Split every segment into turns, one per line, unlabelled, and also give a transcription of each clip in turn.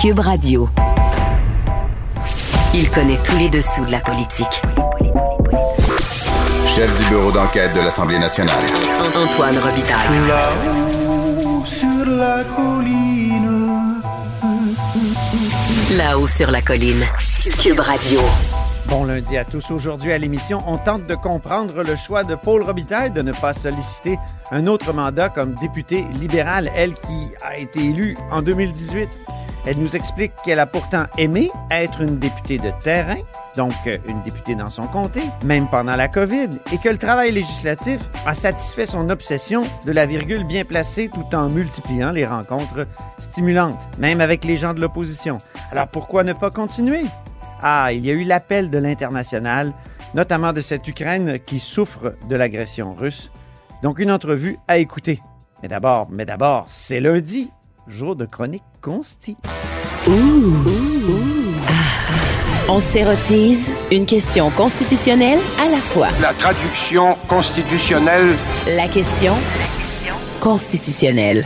Cube Radio. Il connaît tous les dessous de la politique.
Chef du bureau d'enquête de l'Assemblée nationale.
Antoine Robitaille.
Là-haut sur la colline.
Là-haut sur la colline. Cube Radio.
Bon lundi à tous. Aujourd'hui à l'émission, on tente de comprendre le choix de Paul Robitaille de ne pas solliciter un autre mandat comme député libéral, elle qui a été élue en 2018. Elle nous explique qu'elle a pourtant aimé être une députée de terrain, donc euh, une députée dans son comté, même pendant la COVID, et que le travail législatif a satisfait son obsession de la virgule bien placée tout en multipliant les rencontres stimulantes, même avec les gens de l'opposition. Alors pourquoi ne pas continuer? Ah, il y a eu l'appel de l'international, notamment de cette Ukraine qui souffre de l'agression russe. Donc une entrevue à écouter. Mais d'abord, mais d'abord, c'est lundi, jour de chronique consti.
On s'érotise une question constitutionnelle à la fois.
La traduction constitutionnelle
La question constitutionnelle.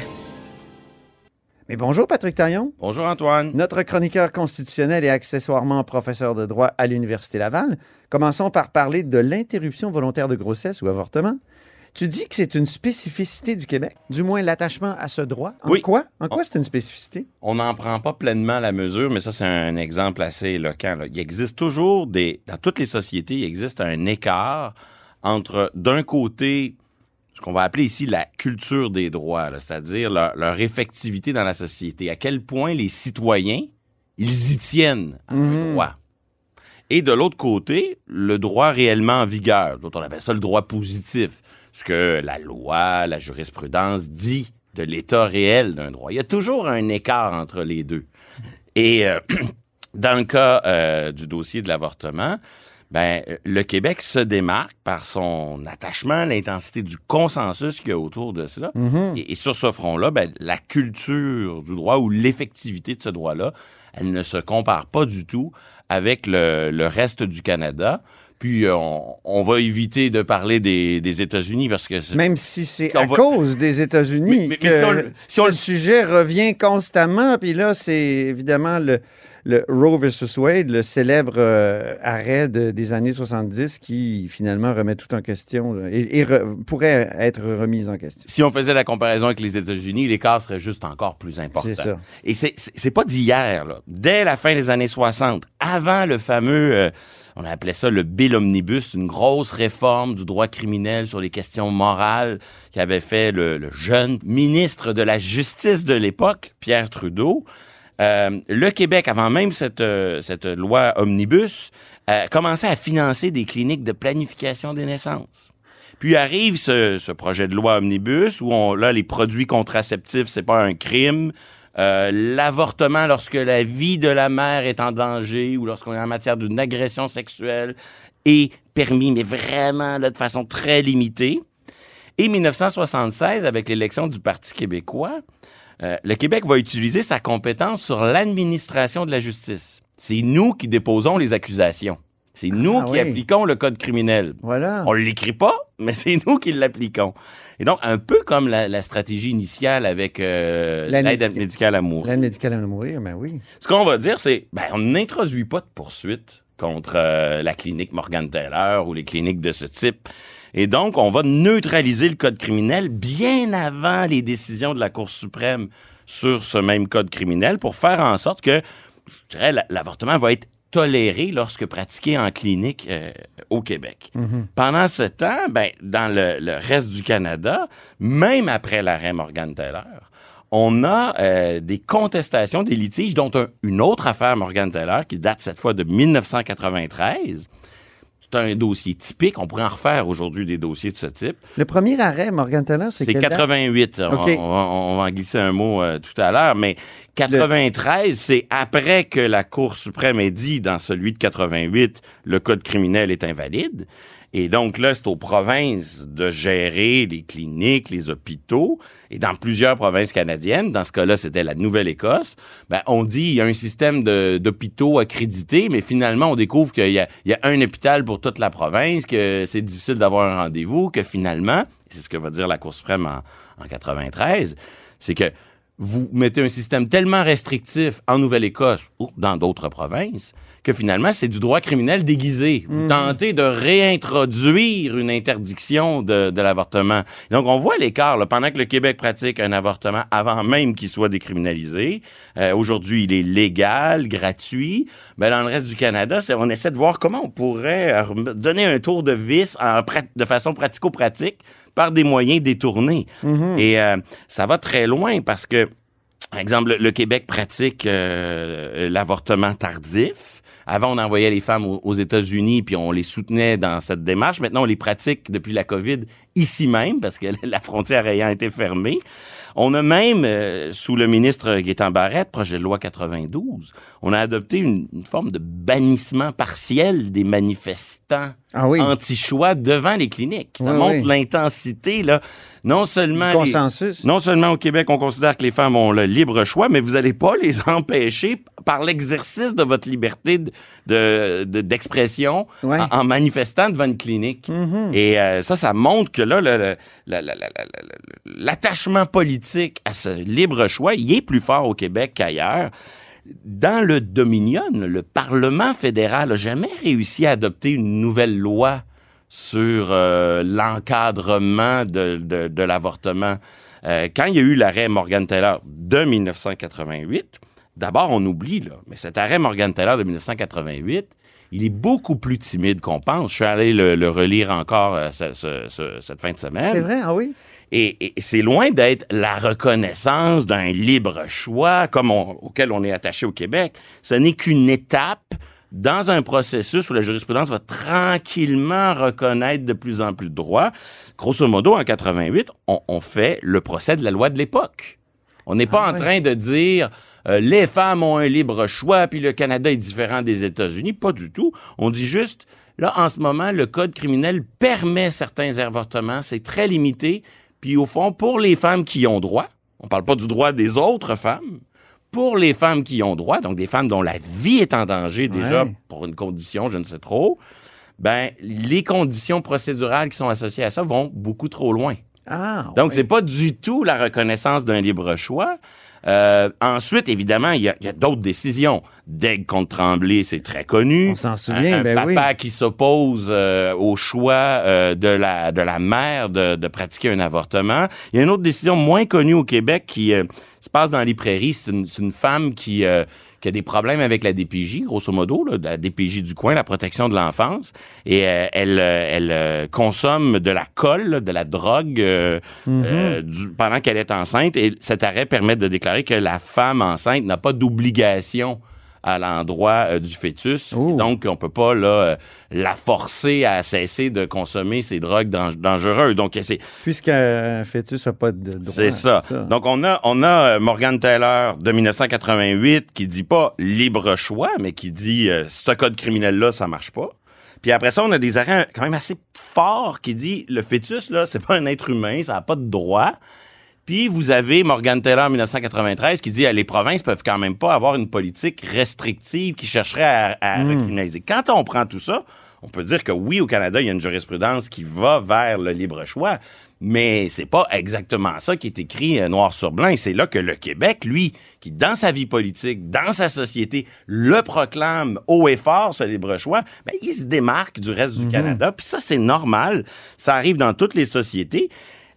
Mais bonjour Patrick Taillon,
Bonjour Antoine.
notre chroniqueur constitutionnel et accessoirement professeur de droit à l'Université Laval. Commençons par parler de l'interruption volontaire de grossesse ou avortement. Tu dis que c'est une spécificité du Québec, du moins l'attachement à ce droit. En
Oui.
quoi? En quoi c'est une spécificité?
On n'en prend pas pleinement la mesure, mais ça, c'est un exemple assez éloquent. là. Il existe toujours des. Dans toutes les sociétés, il existe un écart entre, d'un côté, ce qu'on va appeler ici la culture des droits, c'est-à-dire leur, leur effectivité dans la société. À quel point les citoyens, ils y tiennent à un droit. Et de l'autre côté, le droit réellement en vigueur. D'autres, on appelle ça le droit positif. Ce que la loi, la jurisprudence dit de l'état réel d'un droit. Il y a toujours un écart entre les deux. Et euh, dans le cas euh, du dossier de l'avortement, ben, le Québec se démarque par son attachement, l'intensité du consensus qu'il y a autour de cela. et, et sur ce front-là, ben, la culture du droit ou l'effectivité de ce droit-là, elle ne se compare pas du tout avec le, le reste du Canada. Puis euh, on, on va éviter de parler des, des États-Unis parce que c'est-
Même si c'est à
va-
cause des États-Unis
Mais- mais-
que
mais si on le- si on
ce
le-
sujet revient constamment. Puis là, c'est évidemment le, le Roe versus Wade, le célèbre euh, arrêt de- des années 70 qui finalement remet tout en question là, et, et re- pourrait être remis en question.
si on faisait la comparaison avec les États-Unis, l'écart serait juste encore plus important.
C'est ça.
Et c'est- pas d'hier, là. Dès la fin des années 60, avant le fameux, euh, on appelait ça le Bill Omnibus, une grosse réforme du droit criminel sur les questions morales qu'avait fait le, jeune ministre de la Justice de l'époque, Pierre Trudeau. Euh, le Québec, avant même cette, euh, cette loi Omnibus, euh, commençait à financer des cliniques de planification des naissances. Puis arrive ce, ce projet de loi omnibus où on, là les produits contraceptifs c'est pas un crime. Euh, L'avortement lorsque la vie de la mère est en danger ou lorsqu'on est en matière d'une agression sexuelle est permis, mais vraiment là, de façon très limitée. Et 1976, avec l'élection du Parti québécois, euh, le Québec va utiliser sa compétence sur l'administration de la justice. C'est nous qui déposons les accusations. C'est nous
Ah
qui
oui.
appliquons le code criminel.
Voilà.
On l'écrit pas, mais c'est nous qui l'appliquons. Et donc, un peu comme la, la stratégie initiale avec euh,
L'aide médicale.
médicale à mourir.
L'aide médicale à mourir, ben oui.
Ce qu'on va dire, c'est, ben, on n'introduit pas de poursuite contre euh, la clinique Morgan Taylor ou les cliniques de ce type. Et donc, on va neutraliser le code criminel bien avant les décisions de la Cour suprême sur ce même code criminel pour faire en sorte que, je dirais, la- l'avortement va être toléré lorsque pratiqué en clinique euh, au Québec. Pendant ce temps, ben, dans le, reste du Canada, même après l'arrêt Morgan Taylor, on a euh, des contestations, des litiges, dont un- une autre affaire Morgan Taylor qui date cette fois de 1993. C'est un dossier typique. On pourrait en refaire aujourd'hui des dossiers de ce type.
Le premier arrêt, Morgan Taylor, c'est
C'est
quelle date?
88. On-
OK.
On, va, on va en glisser un mot euh, tout à l'heure, mais 93, c'est après que la Cour suprême ait dit dans celui de 88, le code criminel est invalide. Et donc là, c'est aux provinces de gérer les cliniques, les hôpitaux. Et dans plusieurs provinces canadiennes, dans ce cas-là, c'était la Nouvelle-Écosse, ben, on dit il y a un système d'hôpitaux accrédités, mais finalement, on découvre qu'il y, a- il y a un hôpital pour toute la province, que c'est difficile d'avoir un rendez-vous, que finalement, c'est ce que va dire la Cour suprême en, en 93, c'est que vous mettez un système tellement restrictif en Nouvelle-Écosse ou dans d'autres provinces que finalement, c'est du droit criminel déguisé. Vous tentez de réintroduire une interdiction de, de l'avortement. Donc, on voit l'écart. Pendant que le Québec pratique un avortement avant même qu'il soit décriminalisé, euh, aujourd'hui, il est légal, gratuit. Mais dans le reste du Canada, c'est- on essaie de voir comment on pourrait euh, donner un tour de vis en de façon pratico-pratique par des moyens détournés. Et euh, ça va très loin parce que par exemple, le, Québec pratique euh, l'avortement tardif. Avant, on envoyait les femmes aux, États-Unis puis on les soutenait dans cette démarche. Maintenant, on les pratique depuis la COVID ici même parce que la frontière ayant été fermée. On a même, euh, sous le ministre Gaétan Barrette, projet de loi 92, on a adopté une, une forme de bannissement partiel des manifestants
Ah oui.
anti-choix devant les cliniques. Ça
Oui,
montre
oui.
l'intensité, là. Non seulement
Du
les-
consensus.
non seulement au Québec, on considère que les femmes ont le libre choix, mais vous n'allez pas les empêcher par l'exercice de votre liberté de- de- de- d'expression en, en manifestant devant une clinique. Et euh, ça, ça montre que là, l'attachement politique à ce libre choix, il est plus fort au Québec qu'ailleurs. Dans le Dominion, le Parlement fédéral n'a jamais réussi à adopter une nouvelle loi sur euh, l'encadrement de, l'avortement. Euh, quand il y a eu l'arrêt Morgan Taylor de 1988, d'abord on oublie, là, mais cet arrêt Morgan Taylor de 1988, il est beaucoup plus timide qu'on pense. Je suis allé le, relire encore euh, ce- ce- ce- cette fin de semaine.
C'est vrai, ah oui?
Et, et c'est loin d'être la reconnaissance d'un libre choix comme on- auquel on est attaché au Québec. Ce n'est qu'une étape dans un processus où la jurisprudence va tranquillement reconnaître de plus en plus de droits. Grosso modo, en 88, on, on fait le procès de la loi de l'époque. On n'est pas
Ah
en
ouais.
train de dire euh, les femmes ont un libre choix puis le Canada est différent des États-Unis. Pas du tout. On dit juste là en ce moment le code criminel permet certains avortements, c'est très limité. Puis au fond pour les femmes qui y ont droit, on parle pas du droit des autres femmes. Pour les femmes qui y ont droit, donc des femmes dont la vie est en danger déjà
Ouais.
pour une condition, je ne sais trop, ben les conditions procédurales qui sont associées à ça vont beaucoup trop loin.
Ah,
Donc,
ouais.
c'est pas du tout la reconnaissance d'un libre choix. Euh, ensuite, évidemment, il y a, a d'autres décisions. Daigle contre Tremblay, c'est très connu.
On s'en souvient,
un, un
ben
papa
oui.
qui s'oppose euh, au choix euh, de, la, de la mère de, de pratiquer un avortement. Il y a une autre décision moins connue au Québec qui euh, se passe dans les prairies. C'est une, une femme qui, euh, qui a des problèmes avec la DPJ, grosso modo, là, la DPJ du coin, la protection de l'enfance. Et euh, elle, euh, elle euh, consomme de la colle, de la drogue du- pendant qu'elle est enceinte. Et cet arrêt permet de déclarer que la femme enceinte n'a pas d'obligation à l'endroit euh, du fœtus. Donc, on peut pas là, euh, la forcer à cesser de consommer ces drogues dang- dangereuses. Donc, c'est
Puisqu'un fœtus n'a pas de droit.
c'est ça. Donc, on a, on a euh, Morgan Taylor de 1988 qui dit pas libre choix, mais qui dit euh, ce code criminel-là, ça marche pas. Puis après ça, on a des arrêts quand même assez forts qui dit le fœtus, là, c'est pas un être humain, ça n'a pas de droit. Puis vous avez Morgan Taylor en 1993 qui dit euh, les provinces peuvent quand même pas avoir une politique restrictive qui chercherait à, à recriminaliser. Quand on prend tout ça, on peut dire que oui, au Canada, il y a une jurisprudence qui va vers le libre choix, mais c'est pas exactement ça qui est écrit euh, noir sur blanc. Et c'est là que le Québec, lui, qui dans sa vie politique, dans sa société, le proclame haut et fort ce libre choix, ben, il se démarque du reste du Canada. Puis ça, c'est normal. Ça arrive dans toutes les sociétés.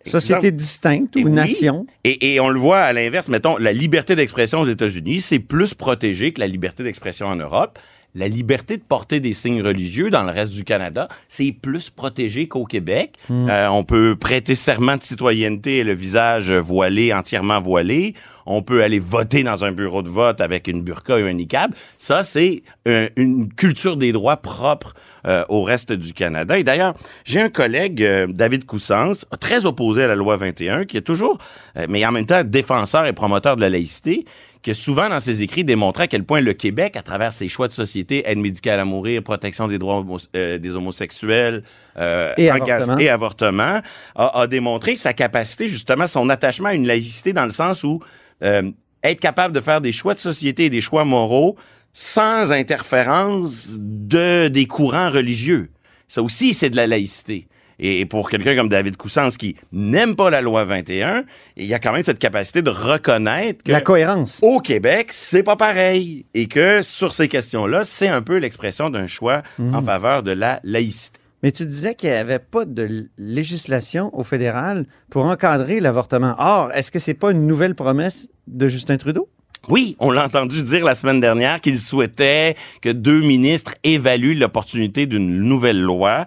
Société distincte ou
oui.
nation.
Et, et on le voit à l'inverse, mettons, la liberté d'expression aux États-Unis, c'est plus protégé que la liberté d'expression en Europe. La liberté de porter des signes religieux dans le reste du Canada, c'est plus protégé qu'au Québec. Euh, on peut prêter serment de citoyenneté et le visage voilé, entièrement voilé. On peut aller voter dans un bureau de vote avec une burqa et un niqab. Ça, c'est un- une culture des droits propre euh, au reste du Canada. Et d'ailleurs, j'ai un collègue, euh, David Coussens, très opposé à la loi 21, qui est toujours, euh, mais en même temps défenseur et promoteur de la laïcité, qui a souvent dans ses écrits démontré à quel point le Québec, à travers ses choix de société, aide médicale à mourir, protection des droits homo- euh, des homosexuels, euh,
Et avortement.
et avortement, a, a démontré sa capacité, justement, son attachement à une laïcité dans le sens où euh, être capable de faire des choix de société et des choix moraux sans interférence de des courants religieux. Ça aussi, c'est de la laïcité. Et, pour quelqu'un comme David Coussens qui n'aime pas la loi 21, il y a quand même cette capacité de reconnaître que
La cohérence.
au Québec, c'est pas pareil. Et que sur ces questions-là, c'est un peu l'expression d'un choix
Mhm.
en faveur de la laïcité.
Mais tu disais qu'il n'y avait pas de législation au fédéral pour encadrer l'avortement. Or, est-ce que c'est pas une nouvelle promesse de Justin Trudeau?
Oui, on l'a entendu dire la semaine dernière qu'il souhaitait que deux ministres évaluent l'opportunité d'une nouvelle loi.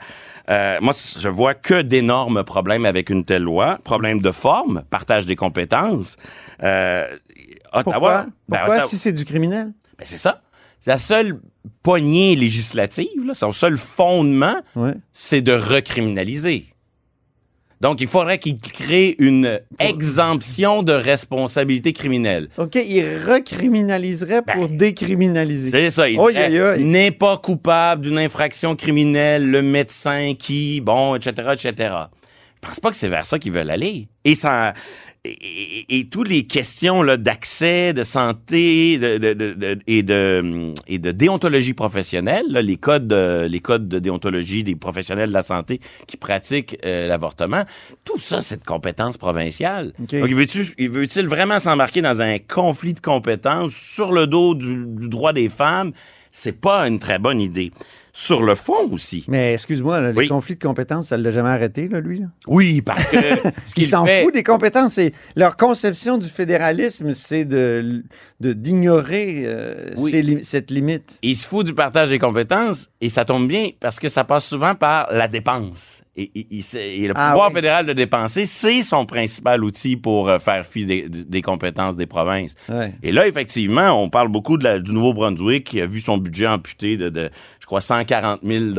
Euh, moi, je vois que d'énormes problèmes avec une telle loi. Problème de forme, partage des compétences. Euh, Ottawa,
Pourquoi?
ben,
Pourquoi
Ottawa-
si c'est du criminel?
ben, c'est ça. La seule poignée législative, là, son seul fondement,
Ouais.
c'est de recriminaliser. Donc, il faudrait qu'il crée une exemption de responsabilité criminelle.
OK, il recriminaliserait pour décriminaliser.
Ben, C'est ça. Il
Oh,
n'est pas coupable d'une infraction criminelle le médecin qui, bon, etc., etc. Je pense pas que c'est vers ça qu'ils veulent aller. Et ça... Et, et- et toutes les questions là, d'accès, de santé de, de- de- de- et, de, et de déontologie professionnelle, là, les, codes, de- les codes de déontologie des professionnels de la santé qui pratiquent euh, l'avortement, tout ça, c'est de compétence provinciale.
OK.
Donc, veut-il vraiment s'embarquer dans un conflit de compétences sur le dos du, du droit des femmes? C'est pas une très bonne idée. Sur le fond aussi.
Mais excuse-moi, les
Oui.
conflits de compétences, ça ne l'a jamais arrêté, là, lui. là?
Oui, parce que ce
Il
qu'il
s'en
fait,
fout des compétences. C'est- Leur conception du fédéralisme, c'est de d'ignorer euh,
Oui.
ces li- cette limite.
il se fout du partage des compétences et ça tombe bien parce que ça passe souvent par la dépense. Et, et- et le
Ah
pouvoir
oui.
fédéral de dépenser, c'est son principal outil pour euh, faire fi des, des compétences des provinces.
Ouais.
Et là, effectivement, on parle beaucoup de la- du Nouveau-Brunswick qui a vu son budget amputé de, de, crois, 140 000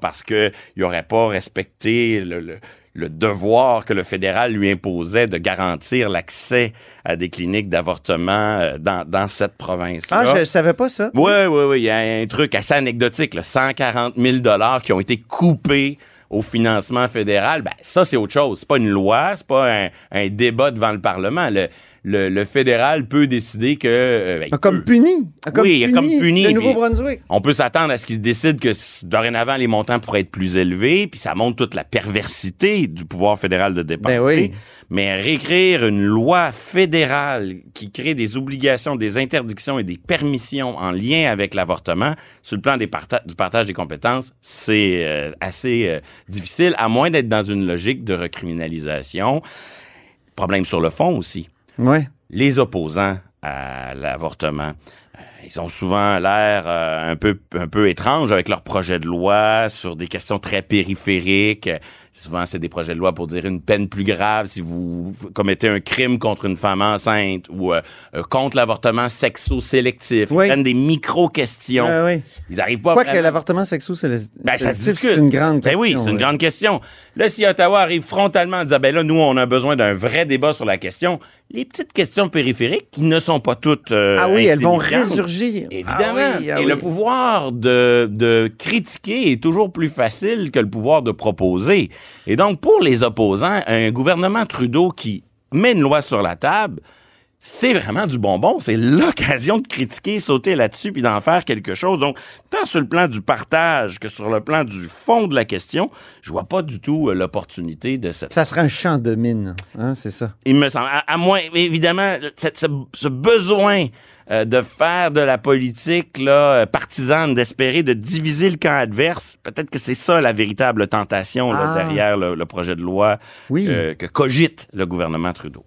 parce qu'il n'aurait pas respecté le, le- le devoir que le fédéral lui imposait de garantir l'accès à des cliniques d'avortement euh, dans, dans cette province-là.
Ah, je ne savais pas ça.
Oui, oui, oui. Il y a un truc assez anecdotique, là, 140 000 qui ont été coupés au financement fédéral. Ben, ça, c'est autre chose. C'est pas une loi, c'est pas un, un débat devant le Parlement. Le, le, le fédéral peut décider que... euh, ben, il
Comme
peut.
puni. Comme
Oui, comme puni,
Le Nouveau-Brunswick.
On peut s'attendre à ce qu'ils décident que dorénavant, les montants pourraient être plus élevés, puis ça montre toute la perversité du pouvoir fédéral de dépenser.
Ben oui.
Mais réécrire une loi fédérale qui crée des obligations, des interdictions et des permissions en lien avec l'avortement, sur le plan des parta- du partage des compétences, c'est euh, assez euh, difficile, à moins d'être dans une logique de recriminalisation. Problème sur le fond aussi Les opposants à l'avortement, ils ont souvent l'air euh, un peu un peu étranges avec leurs projets de loi sur des questions très périphériques. Euh, Souvent, c'est des projets de loi pour dire une peine plus grave si vous commettez un crime contre une femme enceinte ou euh, euh, contre l'avortement sexo-sélectif.
Oui.
Ils prennent des micro-questions.
Ouais.
Ils arrivent pas
Quoi que
vraiment-
l'avortement sexo, c'est le-
ben, ça se
c'est une grande
Ben
question.
oui, c'est une
ouais.
grande question. Là, si Ottawa arrive frontalement en disant, ben là, nous, on a besoin d'un vrai débat sur la question, les petites questions périphériques, qui ne sont pas toutes euh,
Ah oui, elles vont
Évidemment.
Ah oui, ah
Et
oui.
le pouvoir de, de critiquer est toujours plus facile que le pouvoir de proposer. Et donc, pour les opposants, un gouvernement Trudeau qui met une loi sur la table, c'est vraiment du bonbon. C'est l'occasion de critiquer, sauter là-dessus, puis d'en faire quelque chose. Donc, tant sur le plan du partage que sur le plan du fond de la question, je vois pas du tout euh, l'opportunité de cette
Ça serait un champ de mine, hein, c'est ça.
il me semble. À, à moins, évidemment, cette- ce, ce besoin euh, de faire de la politique là, euh, partisane, d'espérer de diviser le camp adverse, peut-être que c'est ça la véritable tentation là,
Ah.
derrière le, le projet de loi
Oui.
euh, que cogite le gouvernement Trudeau.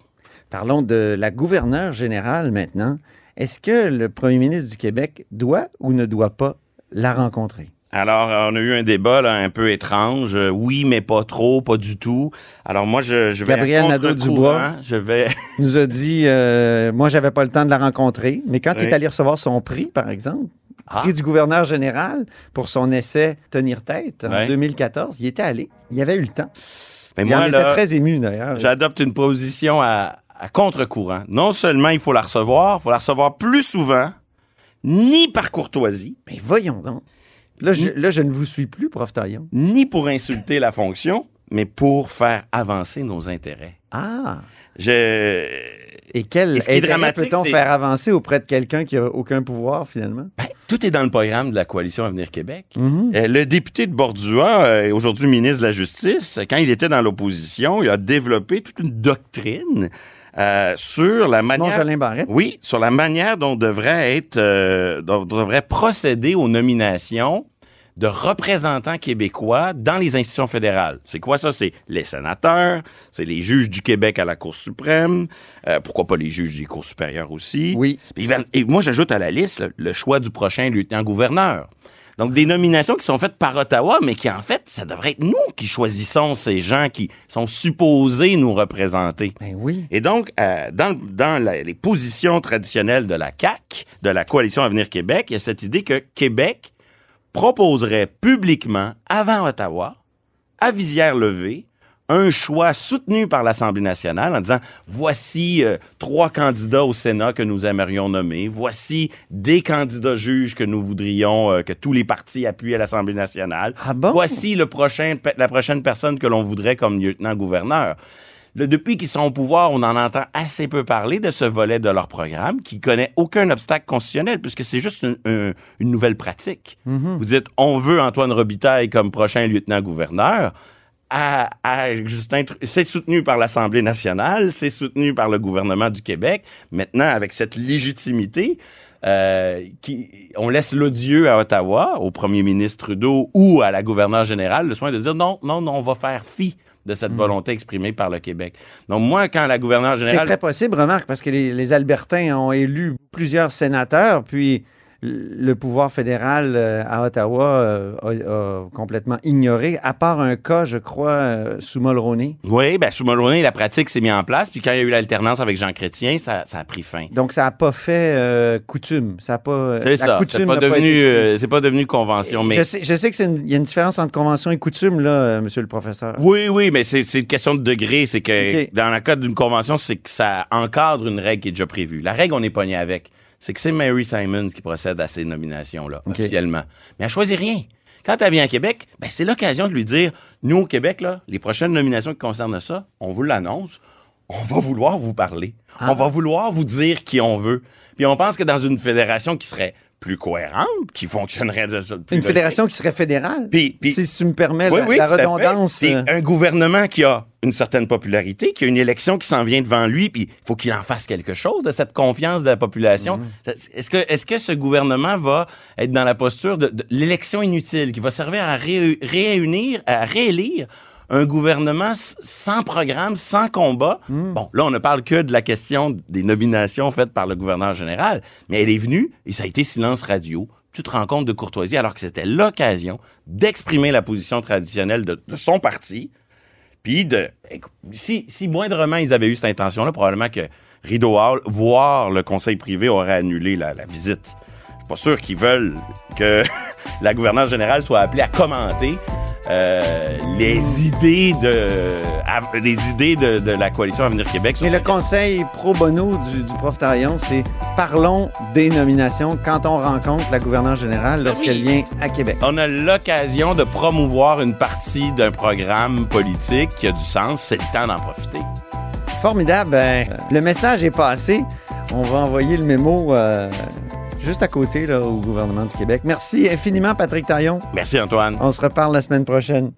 Parlons de la gouverneure générale maintenant. Est-ce que le premier ministre du Québec doit ou ne doit pas la rencontrer?
Alors, on a eu un débat là, un peu étrange. Euh, oui, mais pas trop, pas du tout. Alors moi, je, je vais
Gabriel Nadeau-Dubois.
Je vais...
Nous a dit, euh, moi, j'avais pas le temps de la rencontrer, mais quand il est allé recevoir son prix, par exemple,
Ah.
prix du gouverneur général pour son essai Tenir tête en
Ouais.
2014, il était allé. Il avait eu le temps.
Mais
il en
moi,
était
là,
très ému, d'ailleurs.
J'adopte une position à, à contre-courant. Non seulement il faut la recevoir, il faut la recevoir plus souvent, ni par courtoisie,
Mais voyons donc. Là, je, là, je ne vous suis plus, prof Taillon.
ni pour insulter la fonction, mais pour faire avancer nos intérêts.
Ah!
Je...
Et quel
Et
intérêt peut-on faire avancer auprès de quelqu'un qui a aucun pouvoir, finalement?
Ben, tout est dans le programme de la coalition Avenir Québec.
Mhm.
Euh, Le député de Bordua, euh, aujourd'hui ministre de la Justice, quand il était dans l'opposition, il a développé toute une doctrine euh, sur la manière.
Barrette?
Oui, sur la manière dont devrait être, euh, dont devrait procéder aux nominations de représentants québécois dans les institutions fédérales. C'est quoi ça? C'est les sénateurs, c'est les juges du Québec à la Cour suprême, euh, pourquoi pas les juges des cours supérieures aussi.
Oui.
Et moi, j'ajoute à la liste le choix du prochain lieutenant-gouverneur. Donc, des nominations qui sont faites par Ottawa, mais qui, en fait, ça devrait être nous qui choisissons ces gens qui sont supposés nous représenter.
Ben oui.
Et donc, euh, dans, dans la- les positions traditionnelles de la CAQ, de la Coalition Avenir Québec, il y a cette idée que Québec proposerait publiquement, avant Ottawa, à visière levée, un choix soutenu par l'Assemblée nationale en disant voici euh, trois candidats au Sénat que nous aimerions nommer, voici des candidats juges que nous voudrions euh, que tous les partis appuient à l'Assemblée nationale,
Ah bon?
voici le prochain, pe- la prochaine personne que l'on voudrait comme lieutenant-gouverneur. Depuis qu'ils sont au pouvoir, on en entend assez peu parler de ce volet de leur programme qui connaît aucun obstacle constitutionnel puisque c'est juste une, un- une nouvelle pratique. Vous dites, on veut Antoine Robitaille comme prochain lieutenant-gouverneur. À, à Justin, Tru- c'est soutenu par l'Assemblée nationale, c'est soutenu par le gouvernement du Québec. Maintenant, avec cette légitimité, euh, qui, on laisse l'odieux à Ottawa, au premier ministre Trudeau ou à la gouverneure générale, le soin de dire non, non, non, on va faire fi de cette volonté exprimée par le Québec. Donc, moi, quand la gouverneure
C'est
générale.
très possible, remarque, parce que les, les Albertains ont élu plusieurs sénateurs, puis le pouvoir fédéral euh, à Ottawa euh, a, a complètement ignoré, à part un cas, je crois, euh, sous Mulroney.
Oui, ben, sous Mulroney, la pratique s'est mise en place. Puis quand il y a eu l'alternance avec Jean Chrétien, ça, ça a pris fin.
Donc, ça n'a pas fait coutume. Ça a pas,
C'est ça. C'est pas,
été-
c'est pas devenu convention. Mais
Je sais, je sais qu'il y a une différence entre convention et coutume, là, monsieur le professeur.
Oui, oui, mais c'est une question de degré. C'est que dans le cas d'une convention, c'est que ça encadre une règle qui est déjà prévue. La règle, on est pogné avec. C'est que c'est Mary Simons qui procède à ces nominations-là, officiellement. Mais elle choisit rien. Quand elle vient à Québec, ben, c'est l'occasion de lui dire nous, au Québec, là, les prochaines nominations qui concernent ça, on vous l'annonce. On va vouloir vous parler.
Ah.
On va vouloir vous dire qui on veut. Puis on pense que dans une fédération qui serait plus cohérente, qui fonctionnerait de plus
Une
de-
fédération qui serait fédérale.
Puis- puis-
si tu me permets
oui,
la,
oui,
redondance.
C'est
euh,
un gouvernement qui a une certaine popularité, qui a une élection qui s'en vient devant lui, puis il faut qu'il en fasse quelque chose de cette confiance de la population.
Mhm.
Est-ce que, ce gouvernement va être dans la posture de, de l'élection inutile, qui va servir à ré- réunir, à réélire un gouvernement sans programme, sans combat.
Mhm.
Bon, là, on ne parle que de la question des nominations faites par le gouverneur général, mais elle est venue et ça a été silence radio. Petite rencontre de courtoisie, alors que c'était l'occasion d'exprimer la position traditionnelle de, de son parti. Puis, de, si, si moindrement ils avaient eu cette intention-là, probablement que Rideau Hall, voire le conseil privé, aurait annulé la, la visite. Pas sûr qu'ils veulent que la gouverneure générale soit appelée à commenter euh, les idées de les idées de, de la coalition Avenir Québec.
Mais le conseil pro bono du, du prof Taillon, c'est parlons des nominations quand on rencontre la gouverneure générale lorsqu'elle
Ben oui.
vient à Québec.
On a l'occasion de promouvoir une partie d'un programme politique qui a du sens. C'est le temps d'en profiter.
Formidable. Ben, le message est passé. On va envoyer le mémo euh, juste à côté là, au gouvernement du Québec. Merci infiniment, Patrick Taillon.
Merci, Antoine.
On se reparle la semaine prochaine.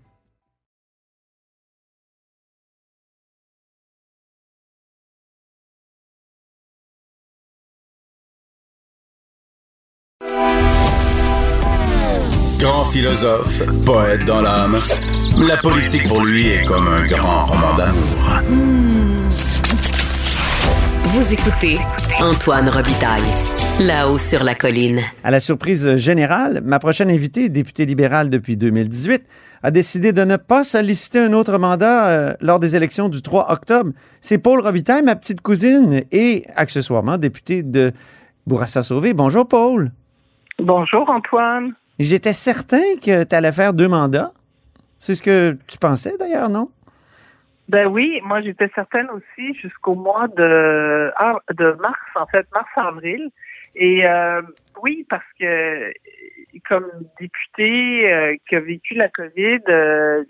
Grand philosophe, poète dans l'âme, la politique pour lui est comme un grand roman d'amour.
Vous écoutez Antoine Robitaille, là-haut sur la colline.
À la surprise générale, ma prochaine invitée, députée libérale depuis 2018, a décidé de ne pas solliciter un autre mandat euh, lors des élections du 3 octobre. C'est Paul Robitaille, ma petite cousine, et accessoirement députée de Bourassa-Sauvé. Bonjour, Paul.
Bonjour Antoine.
J'étais certain que tu allais faire deux mandats. C'est ce que tu pensais d'ailleurs, non?
Ben oui, moi j'étais certaine aussi jusqu'au mois de, ah, de mars, en fait, mars-avril. Et euh, oui, parce que comme député euh, qui a vécu la COVID euh,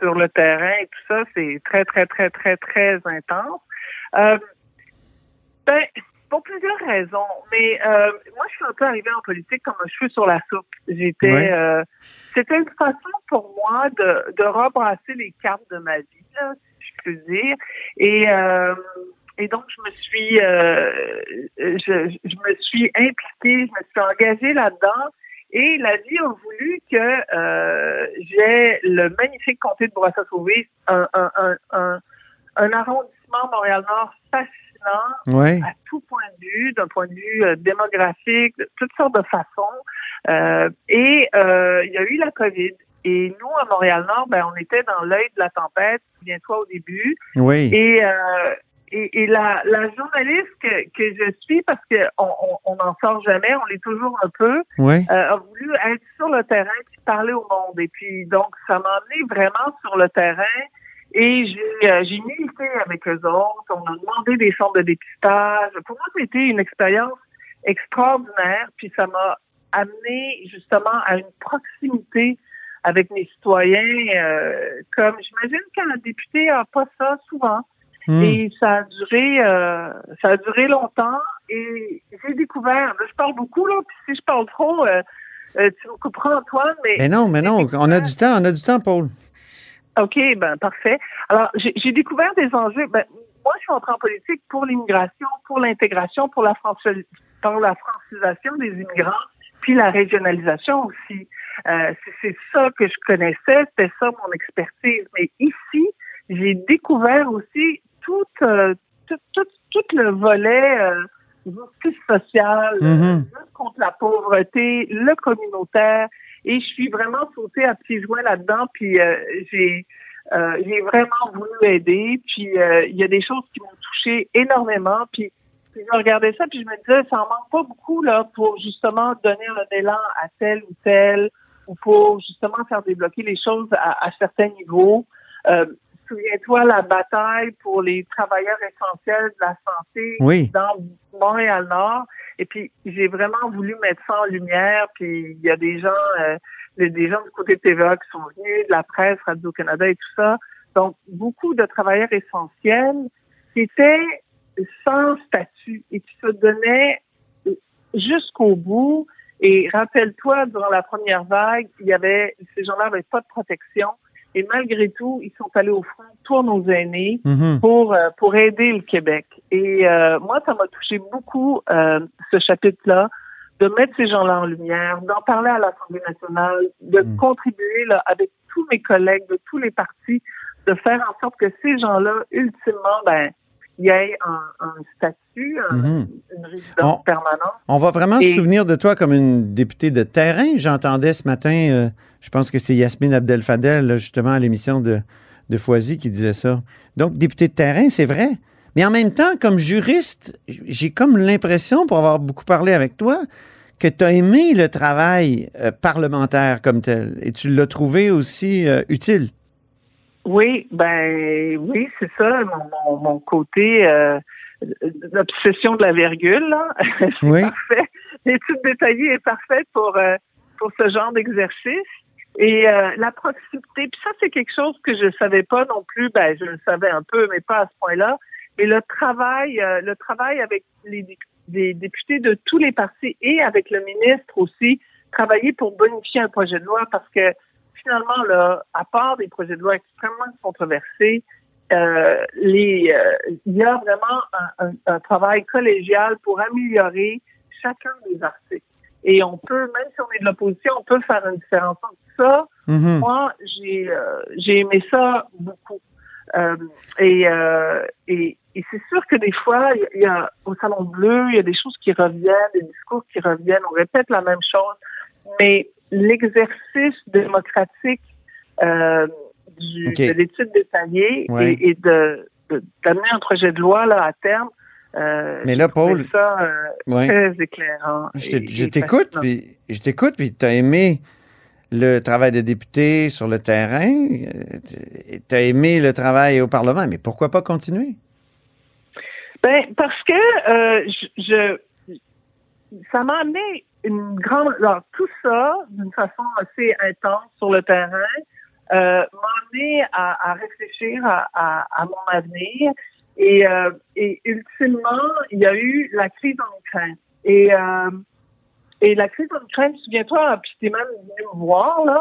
sur le terrain et tout ça, c'est très, très, très, très, très intense. Ben, pour plusieurs raisons. Mais moi, je suis un peu arrivée en politique comme un cheveu sur la soupe. J'étais,
Ouais.
c'était une façon pour moi de, de rebrasser les cartes de ma vie, là, si je peux dire. Et et donc, je me suis, euh, je, je me suis impliquée, je me suis engagée là-dedans. Et la vie a voulu que euh, j'ai le magnifique comté de Bourassa-Sauvé, un, un, un, un, un arrondissement Montréal-Nord fascinant à tout point de vue, d'un point de vue euh, démographique, de toutes sortes de façons. Euh, et euh, il y a eu la COVID. Et nous, à Montréal-Nord, ben, on était dans l'œil de la tempête, souviens-toi au début.
Oui.
Et, euh, et, et la, la journaliste que, que je suis, parce qu'on on, on n'en sort jamais, on l'est toujours un peu, euh, a voulu être sur le terrain puis parler au monde. Et puis donc ça m'a amené vraiment sur le terrain et j'ai euh, j'ai milité avec eux autres. On a demandé des centres de dépistage. Pour moi, c'était une expérience extraordinaire. Puis ça m'a amené justement à une proximité avec mes citoyens. euh, comme j'imagine qu'un député a pas ça souvent.
Hmm.
Et ça a duré, euh, ça a duré longtemps. Et j'ai découvert. Je parle beaucoup là. Puis si je parle trop, euh, euh, tu me couperas Antoine. Mais
Mais non, mais non, on a du temps, on a du temps, Paul.
ok, ben parfait. Alors j'ai découvert des enjeux. Ben, moi, je suis entrée en politique pour l'immigration, pour l'intégration, pour la pour la francisation des immigrants, puis la régionalisation aussi. Euh, c'est ça que je connaissais, c'était ça mon expertise. Mais ici, j'ai découvert aussi tout, euh, tout, tout, tout le volet euh, justice sociale,
Mhm.
euh, lutte contre la pauvreté, le communautaire. Et je suis vraiment sautée à petits joints là-dedans. Puis euh, j'ai euh, j'ai vraiment voulu aider. Puis euh, il y a des choses qui m'ont touchée énormément. Puis, puis je regardais ça, puis je me disais, ça en manque pas beaucoup là pour justement donner un élan à tel ou tel, ou pour justement faire débloquer les choses à, à certains niveaux. Euh, Souviens-toi la bataille pour les travailleurs essentiels de la santé
Oui.
dans Montréal-Nord. Et puis, j'ai vraiment voulu mettre ça en lumière. Puis, il y a des gens, euh, des gens du côté de TVA qui sont venus, de la presse, Radio-Canada et tout ça. Donc, beaucoup de travailleurs essentiels qui étaient sans statut et qui se donnaient jusqu'au bout. Et rappelle-toi, durant la première vague, il y avait, ces gens-là n'avaient pas de protection. Et malgré tout, ils sont allés au front pour nos aînés
Mhm.
pour pour aider le Québec. Et euh, moi, ça m'a touché beaucoup euh, ce chapitre-là, de mettre ces gens-là en lumière, d'en parler à l'Assemblée nationale, de
Mm.
contribuer là, avec tous mes collègues de tous les partis, de faire en sorte que ces gens-là, ultimement, ben, il y ait un, un statut, un-
Mhm.
une résidence
On-
permanente.
On va vraiment
Et-
se souvenir de toi comme une députée de terrain. J'entendais ce matin, euh, je pense que c'est Yasmine Abdel-Fadel, là, justement, à l'émission de, de Foisy, qui disait ça. Donc, députée de terrain, c'est vrai. Mais en même temps, comme juriste, j'ai comme l'impression, pour avoir beaucoup parlé avec toi, que tu as aimé le travail euh, parlementaire comme tel et tu l'as trouvé aussi euh, utile.
Oui, ben oui, c'est ça, mon, mon, mon côté euh, l'obsession de la virgule, là. c'est
Oui.
parfait. L'étude détaillée est parfaite pour euh, pour ce genre d'exercice. Et euh, la proximité, puis ça, c'est quelque chose que je savais pas non plus. Ben, je le savais un peu, mais pas à ce point-là. Mais le travail, euh, le travail avec les, députés de tous les partis et avec le ministre aussi, travailler pour bonifier un projet de loi parce que finalement, là, à part des projets de loi extrêmement controversés, euh, les, euh, il y a vraiment un, un- un travail collégial pour améliorer chacun des articles. Et on peut, même si on est de l'opposition, on peut faire une différence entre ça.
Mhm.
Moi, j'ai euh, j'ai aimé ça beaucoup. Euh, et et, et c'est sûr que des fois, il y a- au Salon Bleu, il y a des choses qui reviennent, des discours qui reviennent, on répète la même chose, mais l'exercice démocratique euh, du, de l'étude détaillée
Ouais.
et, et de de- d'amener un projet de loi là à terme. Euh,
Mais là, Paul-
ça euh,
Ouais.
très éclairant.
Je t'écoute, puis je t'écoute, puis tu as aimé le travail de député sur le terrain, tu as aimé le travail au Parlement, mais pourquoi pas continuer?
Ben parce que euh, je, je- ça m'a amené une grande alors, tout ça d'une façon assez intense sur le terrain euh, m'a amené à, à réfléchir à, à, à mon avenir Et, euh, et ultimement, il y a eu la crise en Ukraine. Et, euh, et la crise en Ukraine, souviens-toi, puis t'es même venu me voir là,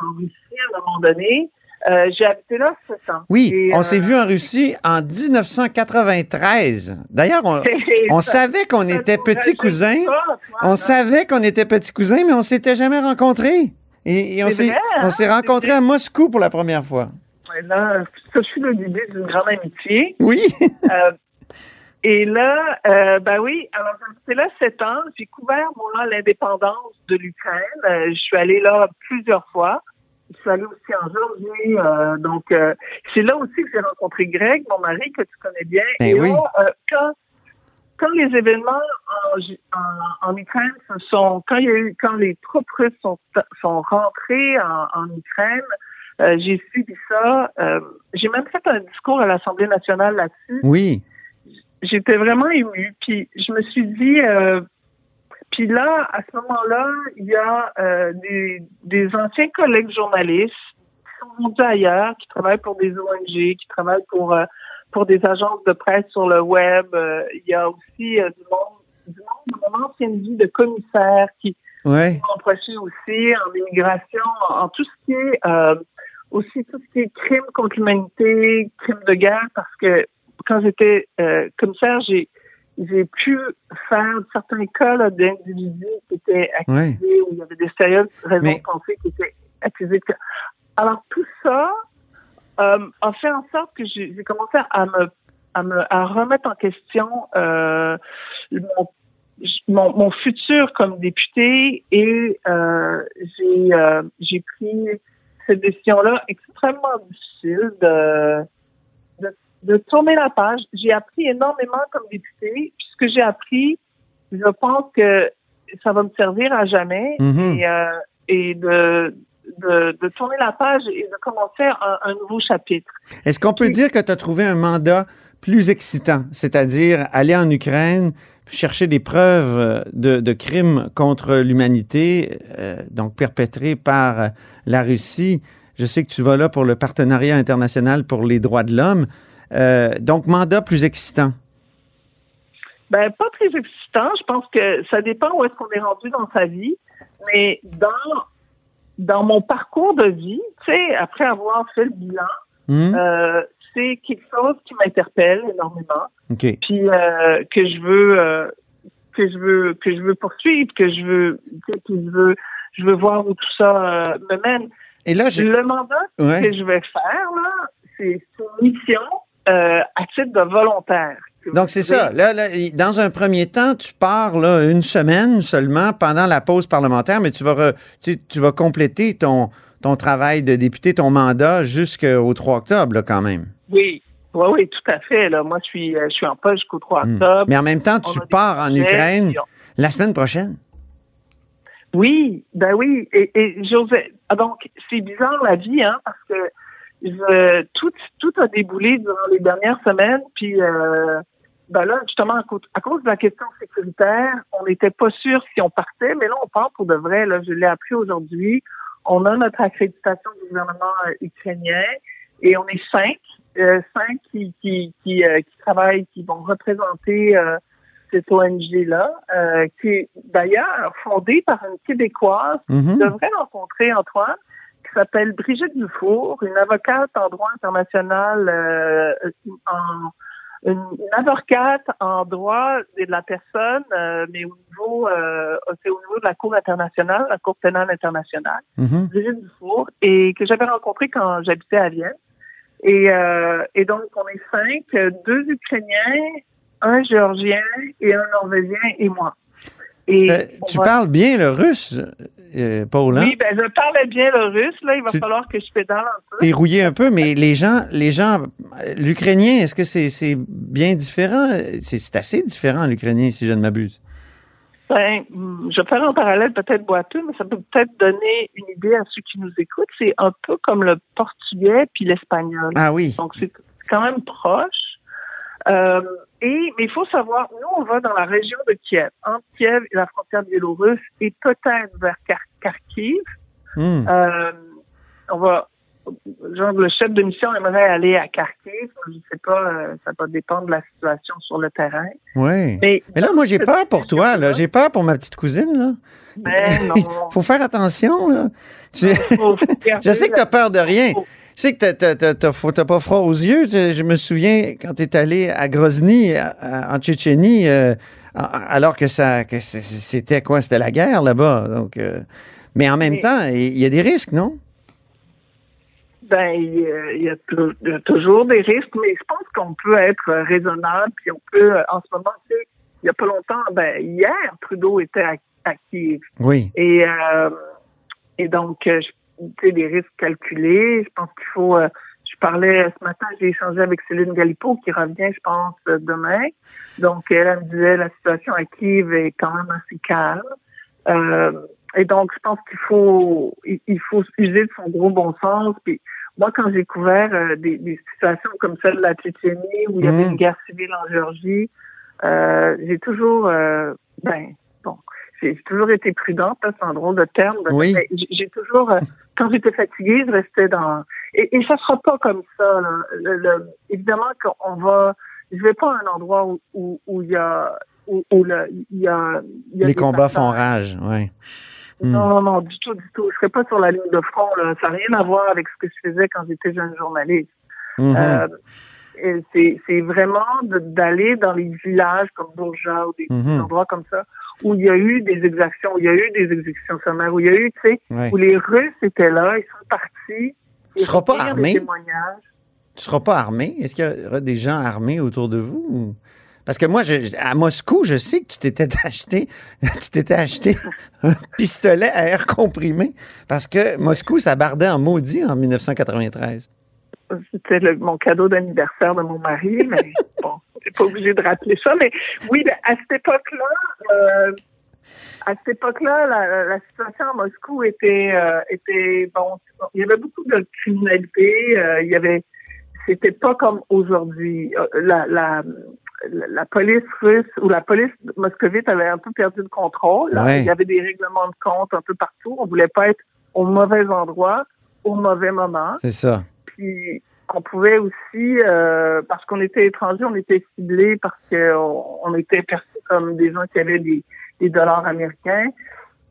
en, Russie à un moment donné. Euh, J'ai habité là sept ans.
Oui,
Et,
on
euh,
s'est vu en Russie en 1993. D'ailleurs, on, on savait qu'on était petits cousins.
pas, toi,
On savait qu'on était petits cousins, mais on s'était jamais rencontrés. Et, et on s'est
hein?
rencontrés à Moscou pour la première fois.
Là, ça fut le début d'une grande amitié.
Oui.
Euh, et là, euh, ben oui, alors j'étais là sept ans. J'ai couvert, moi, l'indépendance de l'Ukraine. Euh, je suis allée là plusieurs fois. Je suis allée aussi en Géorgie. euh, donc, c'est là aussi que j'ai rencontré Greg, mon mari, que tu connais bien.
Ben
et
oui.
là, quand, quand les événements en, Ju- en, en Ukraine se sont, quand il y a eu, quand les troupes russes sont, sont rentrées en, en Ukraine, euh, j'ai suivi ça. Euh, j'ai même fait un discours à l'Assemblée nationale là-dessus
Oui.
j'étais vraiment émue. Puis je me suis dit, euh, puis là, à ce moment-là, il y a euh, des, des anciens collègues journalistes qui sont rendus ailleurs, qui travaillent pour des ONG, qui travaillent pour pour des agences de presse sur le web. Il y a aussi du monde du monde de mon ancienne vie de commissaire qui
Ouais.
m'ont approché aussi en immigration, en, en tout ce qui est euh, aussi tout ce qui est crime contre l'humanité, crime de guerre, parce que quand j'étais euh, commissaire, j'ai j'ai pu faire certains cas d'individus qui étaient accusés où il y avait des sérieuses raisons
Mais-
de penser qui étaient accusés. de- Alors tout ça euh, a fait en sorte que j'ai j'ai commencé à me à me à remettre en question euh, mon mon, mon futur comme député et euh, j'ai euh, j'ai pris cette décision-là extrêmement difficile de, de de tourner la page. J'ai appris énormément comme député. Puis ce que j'ai appris, je pense que ça va me servir à jamais
Mhm.
et, euh, et de, de de tourner la page et de commencer un, un nouveau chapitre.
Est-ce qu'on peut dire que tu as trouvé un mandat plus excitant, c'est-à-dire aller en Ukraine, chercher des preuves euh, de, de crimes contre l'humanité, euh, donc perpétrés par euh, la Russie? Je sais que tu vas là pour le partenariat international pour les droits de l'homme. Euh, donc, mandat plus excitant.
Ben, pas très excitant. Je pense que ça dépend où est-ce qu'on est rendu dans sa vie. Mais dans, dans mon parcours de vie, tu sais, après avoir fait le bilan,
Hmm?
euh, c'est quelque chose qui m'interpelle énormément. Puis euh, que je veux euh, que je veux que je veux poursuivre, que je veux que je veux je veux voir où tout ça euh, me mène.
Et là, je...
Le mandat
Ouais.
que je vais faire là, c'est une mission à titre de volontaire.
Donc, c'est ça. Là, là, dans un premier temps, tu pars là, une semaine seulement pendant la pause parlementaire, mais tu vas, re- tu, tu vas compléter ton, ton travail de député, ton mandat jusqu'au 3 octobre, là, quand même.
Oui, oui, oui, tout à fait. Là. Moi, je suis, euh, je suis en poste jusqu'au 3
Hmm.
octobre.
Mais en même temps, tu pars en Ukraine
on-
la semaine prochaine.
Oui, ben oui. Et, et José, ah, donc c'est bizarre la vie, hein, parce que je, tout, tout a déboulé durant les dernières semaines, puis euh, ben là, justement, à cause, à cause de la question sécuritaire, on n'était pas sûr si on partait, mais là, on part pour de vrai. Là, je l'ai appris aujourd'hui. On a notre accréditation du gouvernement euh, ukrainien et on est cinq, cinq qui qui qui, euh, qui travaillent, qui vont représenter euh, cette ONG-là, euh, qui est d'ailleurs fondée par une Québécoise
Mhm.
tu devrais rencontrer Antoine, qui s'appelle Brigitte Dufour, une avocate en droit international, euh, en, une, une avocate en droit de la personne, euh, mais au niveau, euh, c'est au niveau de la Cour internationale, la Cour pénale internationale.
Mhm.
Brigitte Dufour, et que j'avais rencontré quand j'habitais à Vienne. Et, euh, et donc, on est cinq, deux Ukrainiens, un Géorgien et un Norvégien et moi. Et
Euh, tu
va-
parles bien le russe, euh, Paul, hein?
oui, ben je parlais bien le russe. Là, il va
Tu-
falloir que je pédale un peu.
T'es rouillé un peu, mais les gens, les gens, l'ukrainien, est-ce que c'est c'est bien différent? C'est assez différent, l'ukrainien, si je ne m'abuse.
Ben, hum, je vais faire un parallèle peut-être boiteux, mais ça peut peut-être donner une idée à ceux qui nous écoutent. C'est un peu comme le portugais puis l'espagnol.
Ah oui.
Donc, c'est quand même proche. Euh, et, mais il faut savoir, nous, on va dans la région de Kiev, entre Kiev et la frontière biélorusse, et peut-être vers Khar- Kharkiv.
Hmm.
Euh, on va genre le chef de mission aimerait aller à Kharkiv. Je sais pas, euh, ça va dépendre de la situation sur le terrain.
Oui.
Mais,
Mais là, moi, j'ai peur pour toi. là. J'ai peur pour ma petite cousine. Là.
Ben, non.
faut faire attention. Là. Tu-
garder
Je sais que tu
la-
as peur de rien. Je sais que t'as- t'as- t'as- t'as t'as pas froid aux yeux. Je, je me souviens quand tu es allé à Grozny, à- à- en Tchétchénie, euh, alors que ça que c'était quoi? C'était la guerre là-bas. Donc, euh, mais en même
Mais-
temps, il y a des risques, non?
Ben, il y a, il y toujours des risques, mais je pense qu'on peut être raisonnable, puis on peut, euh, en ce moment, tu sais, il y a pas longtemps, ben, hier, Trudeau était Kiev.
Oui.
Et, euh, et donc, euh, tu sais, des risques calculés. Je pense qu'il faut. euh, je parlais ce matin, j'ai échangé avec Céline Galipo qui revient, je pense, euh, demain. Donc, elle, elle me disait la situation à Kiev est quand même assez calme. Euh, et donc, je pense qu'il faut il faut user de son gros bon sens. Puis moi, quand j'ai couvert euh, des, des situations comme celle de la Tchétchénie où il y avait
Mm.
une guerre civile en Géorgie, euh, j'ai toujours euh, ben bon, j'ai toujours été prudente, là, c'est un drôle de terme.
Oui.
mais j'ai- toujours, euh, quand j'étais fatiguée, je restais dans. Et, et ça sera pas comme ça. Là. Le- le- évidemment qu'on va. Je vais pas à un endroit où où où il y a où, où le- il y a, il y a
Les combats font rage. Oui. Mm.
Non, non, non, du tout, du tout. Je serais pas sur la ligne de front. Là. Ça n'a rien à voir avec ce que je faisais quand j'étais jeune journaliste.
Mhm.
Euh, c'est vraiment d'aller dans les villages comme Bourja ou des
Mhm.
endroits comme ça où il y a eu des exactions, où il y a eu des exécutions sommaires, où il y a eu, tu sais, où les Russes étaient là, ils sont partis.
Tu seras pas armé? Tu seras pas armé? Est-ce qu'il y aura des gens armés autour de vous? ou- Parce que moi, je- à Moscou, je sais que tu t'étais acheté, tu t'étais acheté un pistolet à air comprimé parce que Moscou, ça bardait en maudit en 1993.
C'était mon cadeau d'anniversaire de mon mari, mais bon, pas obligé de rappeler ça. Mais oui, à cette époque-là, euh, à cette époque-là, la situation à Moscou était, euh, était bon. Il y avait beaucoup de criminalité. euh, il y avait, c'était pas comme aujourd'hui. Euh, La, la, la, police russe ou la police moscovite avait un peu perdu le contrôle.
Ouais.
Il y avait des règlements de compte un peu partout. On voulait pas être au mauvais endroit au mauvais moment.
C'est ça.
Puis on pouvait aussi, euh, parce qu'on était étrangers, on était ciblés parce qu'on on était perçus comme des gens qui avaient des, des dollars américains.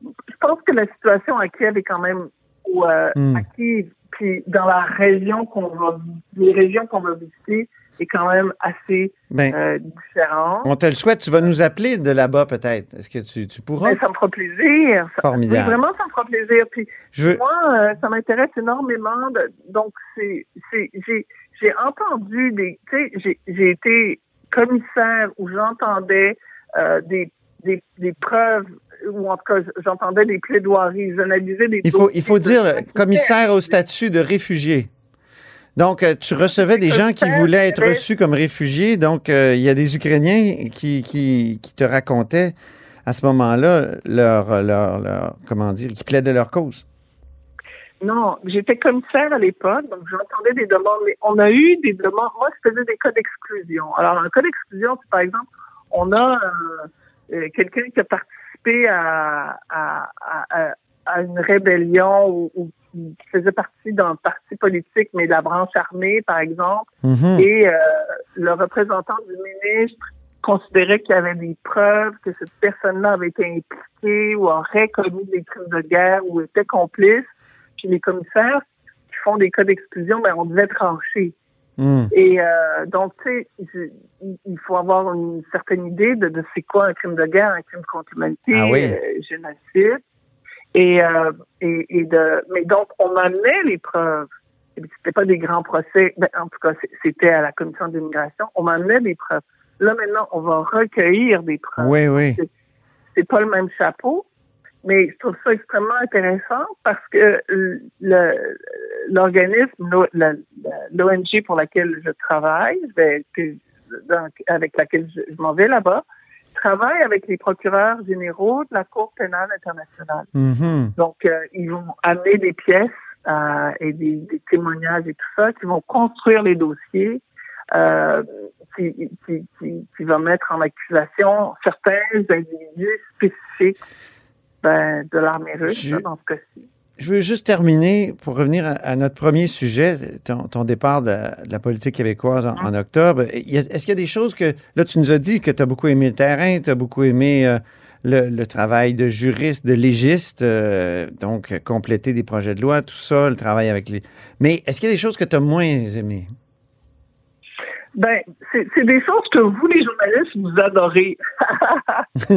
Je pense que la situation à Kiev est quand même, ou euh,
Hmm.
à Kiev, puis dans la région qu'on va, les régions qu'on va visiter, est quand même assez
Ben,
euh, différente.
on te le souhaite. Tu vas nous appeler de là-bas peut-être. Est-ce que tu, tu pourras?
Mais ça me fera plaisir. Oui,
Formidable.
vraiment, ça me fera plaisir. Puis
Je veux.
Moi, euh, ça m'intéresse énormément. de- donc, c'est, c'est, j'ai, j'ai entendu des, tu sais, j'ai, j'ai été commissaire où j'entendais euh, des, des, des preuves ou en tout cas, j'entendais des plaidoiries, j'analysais des.
Il faut, il faut dire, commissaire au statut de réfugié. Donc, euh, tu recevais des gens qui voulaient être reçus comme réfugiés. Donc, euh, il y a des Ukrainiens qui, qui, qui te racontaient à ce moment-là leur, leur, leur, comment dire, qui plaidaient leur cause.
Non, j'étais commissaire à l'époque, donc j'entendais des demandes, mais on a eu des demandes. Moi, je faisais des cas d'exclusion. Alors, un cas d'exclusion, c'est par exemple, on a euh, quelqu'un qui a participé à, à, à, à une rébellion ou, ou qui faisait partie d'un parti politique, mais de la branche armée, par exemple,
Mhm.
et euh, le représentant du ministre considérait qu'il y avait des preuves que cette personne-là avait été impliquée ou aurait commis des crimes de guerre ou était complice. Puis les commissaires qui font des cas d'exclusion, ben on devait trancher.
Mhm.
Et euh, donc, tu sais, il- faut avoir une certaine idée de, de c'est quoi un crime de guerre, un crime contre l'humanité,
Ah oui.
euh, génocide. Et, euh, et, et de, mais donc, on amenait les preuves. C'était pas des grands procès. Ben, en tout cas, c'était à la commission d'immigration. On m'amenait des preuves. Là, maintenant, on va recueillir des preuves
Oui, oui.
c'est pas le même chapeau, mais je trouve ça extrêmement intéressant parce que le l'organisme, l'ONG pour laquelle je travaille, ben, que- avec laquelle je, je m'en vais là-bas, travaille avec les procureurs généraux de la Cour pénale internationale.
Mhm.
Donc, euh, ils vont amener des pièces euh, et des, des témoignages et tout ça, qui vont construire les dossiers, euh, qui, qui, qui, qui va mettre en accusation certains individus spécifiques ben, de l'armée russe,
Je-
là, dans ce cas-ci.
je veux juste terminer pour revenir à, à notre premier sujet, ton, ton départ de, de la politique québécoise en, en octobre. Est-ce qu'il y a des choses que, là, tu nous as dit que tu as beaucoup aimé le terrain, tu as beaucoup aimé euh, le, le travail de juriste, de légiste, euh, donc compléter des projets de loi, tout ça, le travail avec les. Mais est-ce qu'il y a des choses que tu as moins aimées?
Ben, c'est c'est des choses que vous, les journalistes, vous adorez.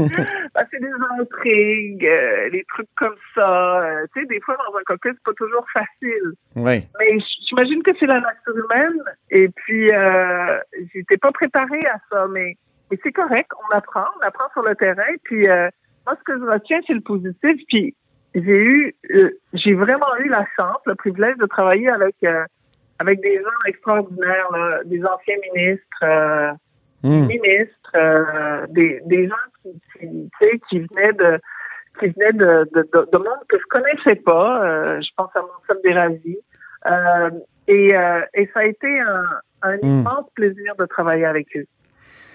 Ben, c'est des intrigues, euh, des trucs comme ça. Euh, tu sais, des fois, dans un caucus, c'est pas toujours facile.
Oui.
Mais j'imagine que c'est la nature humaine. Et puis, euh, j'étais pas préparée à ça, mais, mais c'est correct. On apprend, on apprend sur le terrain. Puis, euh, moi, ce que je retiens, c'est le positif. Puis, j'ai eu, euh, j'ai vraiment eu la chance, le privilège de travailler avec euh, avec des gens extraordinaires, là, des anciens ministres, euh,
Hmm.
ministres, euh, des, des gens qui, qui, tu sais, qui venaient de qui venaient de, de, de, de monde que je connaissais pas. Euh, je pense à mon Dérasi. Euh, et, et ça a été un, un
Mm.
immense plaisir de travailler avec eux.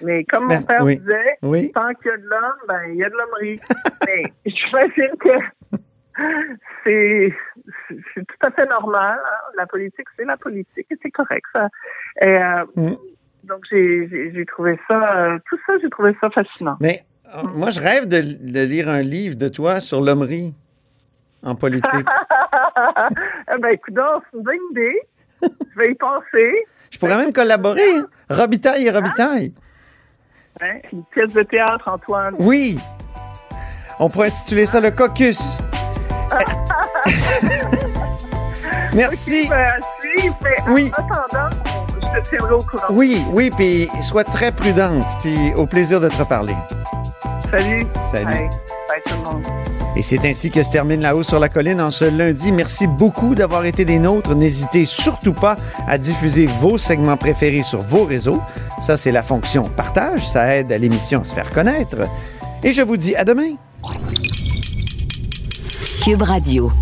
Mais comme mon
Ben,
père
oui.
disait,
Oui.
tant qu'il y a de l'homme, ben il y a de l'hommerie. Mais j'imagine que c'est c'est tout à fait normal. hein. La politique, c'est la politique et c'est correct ça. Et, euh,
Mm.
Donc j'ai trouvé ça, euh, tout ça, j'ai trouvé ça fascinant.
Mais euh, moi, je rêve de, de lire un livre de toi sur l'hommerie en politique.
eh ben écoute, c'est une bonne idée. Je vais y penser.
Je pourrais même collaborer. hein. Robitaille et Robitaille.
Hein? Une pièce de théâtre, Antoine.
Oui. On pourrait intituler ça le caucus. Merci.
Ben,
Oui.
en attendant, je te tiendrai au courant.
Oui, oui, puis sois très prudente, puis au plaisir de te reparler.
Salut.
Salut.
Bye. Bye tout le monde.
Et c'est ainsi que se termine La Haut sur la Colline en ce lundi. Merci beaucoup d'avoir été des nôtres. N'hésitez surtout pas à diffuser vos segments préférés sur vos réseaux. Ça, c'est la fonction partage. Ça aide à l'émission à se faire connaître. Et je vous dis à demain.
Cube Radio.